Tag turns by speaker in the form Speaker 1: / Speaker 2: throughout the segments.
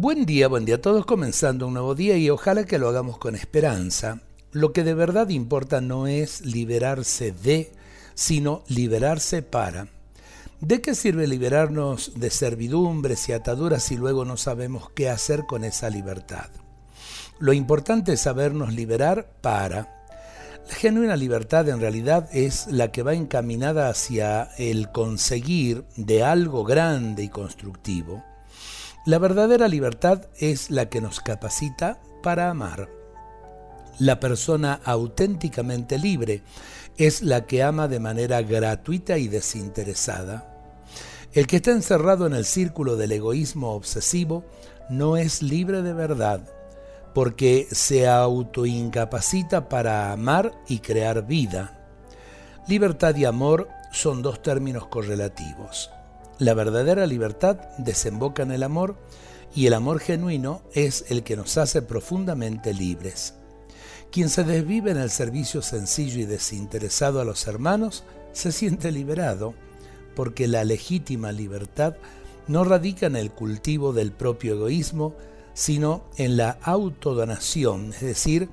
Speaker 1: Buen día, buen día a todos, comenzando un nuevo día y ojalá que lo hagamos con esperanza. Lo que de verdad importa no es liberarse de, sino liberarse para. ¿De qué sirve liberarnos de servidumbres y ataduras si luego no sabemos qué hacer con esa libertad? Lo importante es sabernos liberar para. La genuina libertad en realidad es la que va encaminada hacia el conseguir de algo grande y constructivo. La verdadera libertad es la que nos capacita para amar. La persona auténticamente libre es la que ama de manera gratuita y desinteresada. El que está encerrado en el círculo del egoísmo obsesivo no es libre de verdad, porque se autoincapacita para amar y crear vida. Libertad y amor son dos términos correlativos. La verdadera libertad desemboca en el amor y el amor genuino es el que nos hace profundamente libres. Quien se desvive en el servicio sencillo y desinteresado a los hermanos se siente liberado, porque la legítima libertad no radica en el cultivo del propio egoísmo, sino en la autodonación, es decir,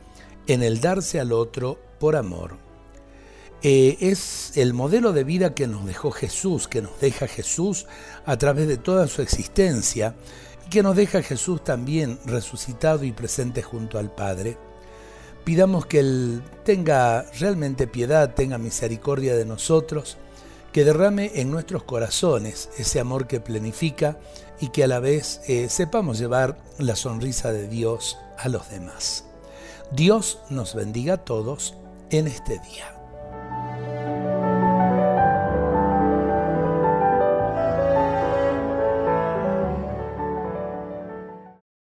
Speaker 1: en el darse al otro por amor. Eh, es el modelo de vida que nos dejó Jesús, que nos deja Jesús a través de toda su existencia y que nos deja Jesús también resucitado y presente junto al Padre. Pidamos que Él tenga realmente piedad, tenga misericordia de nosotros, que derrame en nuestros corazones ese amor que planifica y que a la vez eh, sepamos llevar la sonrisa de Dios a los demás. Dios nos bendiga a todos en este día.